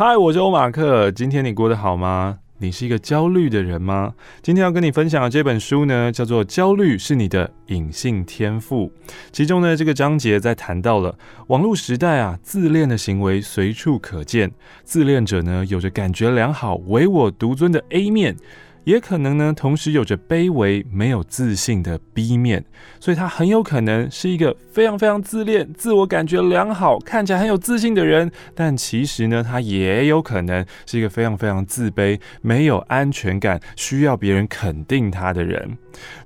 嗨，我是欧马克。今天你过得好吗？你是一个焦虑的人吗？今天要跟你分享的这本书呢，叫做《焦虑是你的隐性天赋》。其中呢，这个章节在谈到了网络时代啊，自恋的行为随处可见。自恋者呢，有着感觉良好、唯我独尊的 A 面。也可能呢，同时有着卑微、没有自信的 B 面，所以他很有可能是一个非常非常自恋、自我感觉良好、看起来很有自信的人，但其实呢，他也有可能是一个非常非常自卑、没有安全感、需要别人肯定他的人。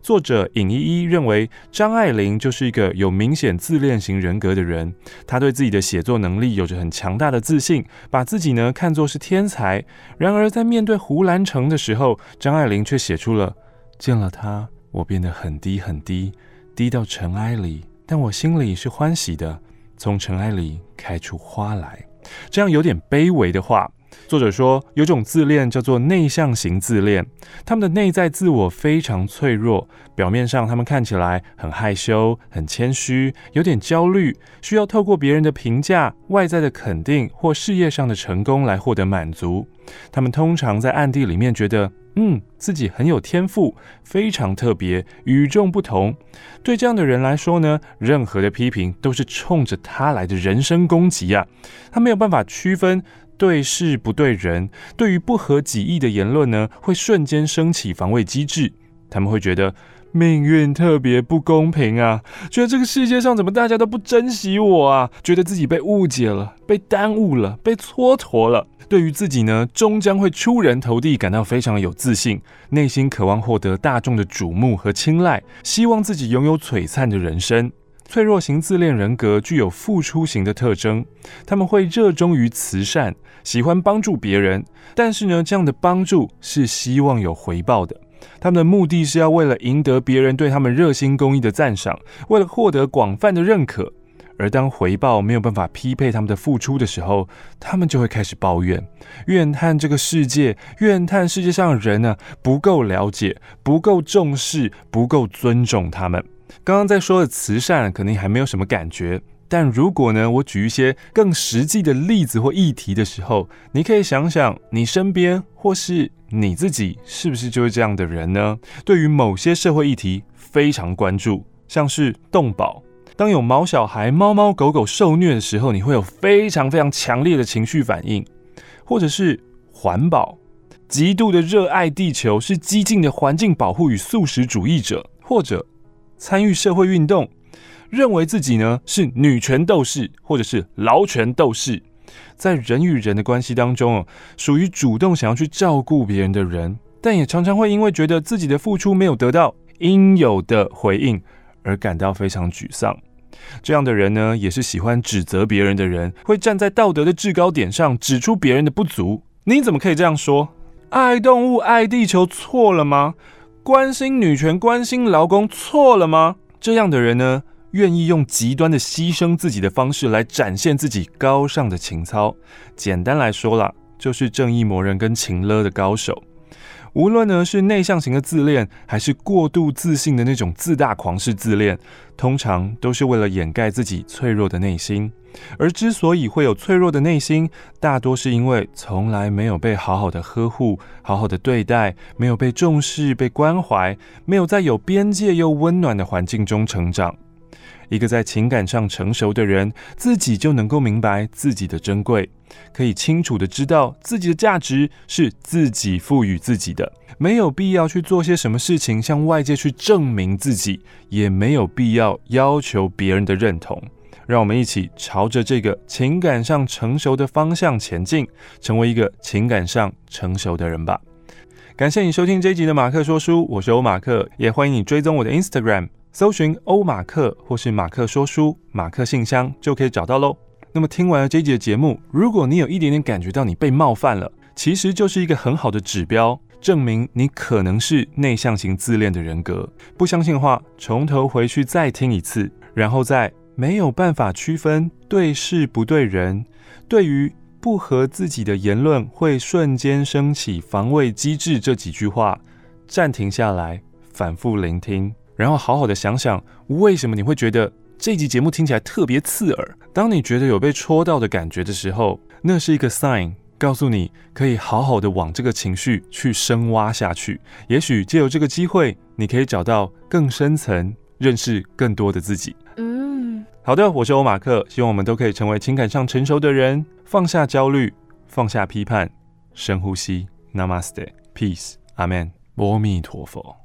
作者尹依依认为，张爱玲就是一个有明显自恋型人格的人。她对自己的写作能力有着很强大的自信，把自己呢看作是天才。然而，在面对胡兰成的时候，张爱玲却写出了：见了他，我变得很低很低，低到尘埃里，但我心里是欢喜的，从尘埃里开出花来。这样有点卑微的话。作者说，有种自恋叫做内向型自恋，他们的内在自我非常脆弱，表面上他们看起来很害羞、很谦虚，有点焦虑，需要透过别人的评价、外在的肯定或事业上的成功来获得满足。他们通常在暗地里面觉得，嗯，自己很有天赋，非常特别，与众不同。对这样的人来说呢，任何的批评都是冲着他来的人身攻击啊！他没有办法区分。对事不对人，对于不合己意的言论呢，会瞬间升起防卫机制。他们会觉得命运特别不公平啊，觉得这个世界上怎么大家都不珍惜我啊，觉得自己被误解了，被耽误了，被蹉跎了。对于自己呢，终将会出人头地，感到非常有自信，内心渴望获得大众的瞩目和青睐，希望自己拥有璀璨的人生。脆弱型自恋人格具有付出型的特征，他们会热衷于慈善，喜欢帮助别人，但是呢，这样的帮助是希望有回报的。他们的目的是要为了赢得别人对他们热心公益的赞赏，为了获得广泛的认可。而当回报没有办法匹配他们的付出的时候，他们就会开始抱怨，怨叹这个世界，怨叹世界上的人呢、不够了解，不够重视，不够尊重他们。刚刚在说的慈善，可能还没有什么感觉。但如果呢，我举一些更实际的例子或议题的时候，你可以想想，你身边或是你自己，是不是就是这样的人呢？对于某些社会议题非常关注，像是动保，当有毛小孩、猫猫狗狗受虐的时候，你会有非常非常强烈的情绪反应；或者是环保，极度的热爱地球，是激进的环境保护与素食主义者，或者。参与社会运动，认为自己呢是女权斗士或者是劳权斗士，在人与人的关系当中哦，属于主动想要去照顾别人的人，但也常常会因为觉得自己的付出没有得到应有的回应而感到非常沮丧。这样的人呢，也是喜欢指责别人的人，会站在道德的制高点上指出别人的不足。你怎么可以这样说？爱动物、爱地球错了吗？关心女权、关心劳工错了吗？这样的人呢，愿意用极端的牺牲自己的方式来展现自己高尚的情操。简单来说啦，就是正义魔人跟情勒的高手。无论呢是内向型的自恋，还是过度自信的那种自大狂式自恋，通常都是为了掩盖自己脆弱的内心。而之所以会有脆弱的内心，大多是因为从来没有被好好的呵护、好好的对待，没有被重视、被关怀，没有在有边界又温暖的环境中成长。一个在情感上成熟的人，自己就能够明白自己的珍贵，可以清楚地知道自己的价值是自己赋予自己的，没有必要去做些什么事情向外界去证明自己，也没有必要要求别人的认同。让我们一起朝着这个情感上成熟的方向前进，成为一个情感上成熟的人吧。感谢你收听这一集的马克说书，我是欧马克，也欢迎你追踪我的 Instagram，搜寻欧马克或是马克说书，马克信箱就可以找到喽。那么听完了这集的节目，如果你有一点点感觉到你被冒犯了，其实就是一个很好的指标，证明你可能是内向型自恋的人格。不相信的话，从头回去再听一次，然后再。没有办法区分对事不对人，对于不合自己的言论会瞬间升起防卫机制这几句话，暂停下来，反复聆听，然后好好的想想，为什么你会觉得这集节目听起来特别刺耳？当你觉得有被戳到的感觉的时候，那是一个 sign，告诉你可以好好的往这个情绪去深挖下去。也许借由这个机会，你可以找到更深层、认识更多的自己。嗯，好的，我是欧马克，希望我们都可以成为情感上成熟的人，放下焦虑，放下批判，深呼吸，Namaste，Peace，Amen，阿弥陀佛。